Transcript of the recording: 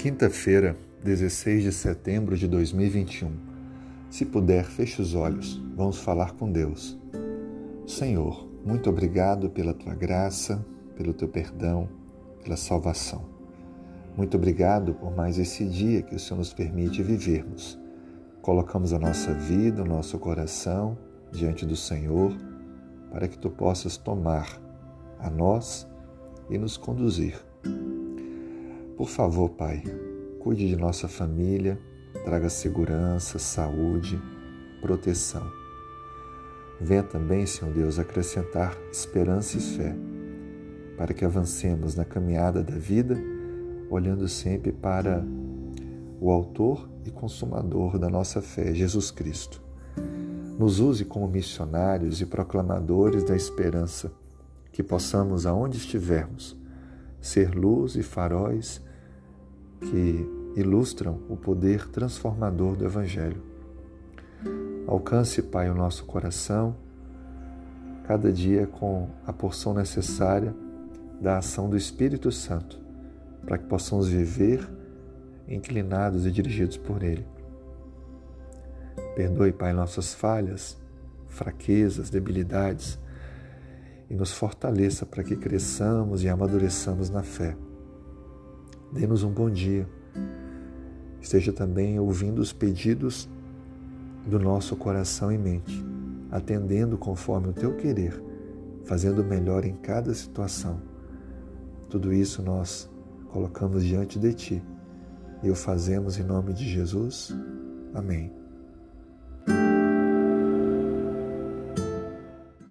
Quinta-feira, 16 de setembro de 2021. Se puder, feche os olhos. Vamos falar com Deus. Senhor, muito obrigado pela tua graça, pelo teu perdão, pela salvação. Muito obrigado por mais esse dia que o Senhor nos permite vivermos. Colocamos a nossa vida, o nosso coração diante do Senhor, para que tu possas tomar a nós e nos conduzir por favor, Pai, cuide de nossa família, traga segurança, saúde, proteção. Venha também, Senhor Deus, acrescentar esperança e fé, para que avancemos na caminhada da vida, olhando sempre para o Autor e Consumador da nossa fé, Jesus Cristo. Nos use como missionários e proclamadores da esperança, que possamos, aonde estivermos, ser luz e faróis que ilustram o poder transformador do Evangelho. Alcance, Pai, o nosso coração, cada dia com a porção necessária da ação do Espírito Santo, para que possamos viver inclinados e dirigidos por Ele. Perdoe, Pai, nossas falhas, fraquezas, debilidades e nos fortaleça para que cresçamos e amadureçamos na fé Dê-nos um bom dia. Esteja também ouvindo os pedidos do nosso coração e mente, atendendo conforme o teu querer, fazendo melhor em cada situação. Tudo isso nós colocamos diante de ti e o fazemos em nome de Jesus. Amém.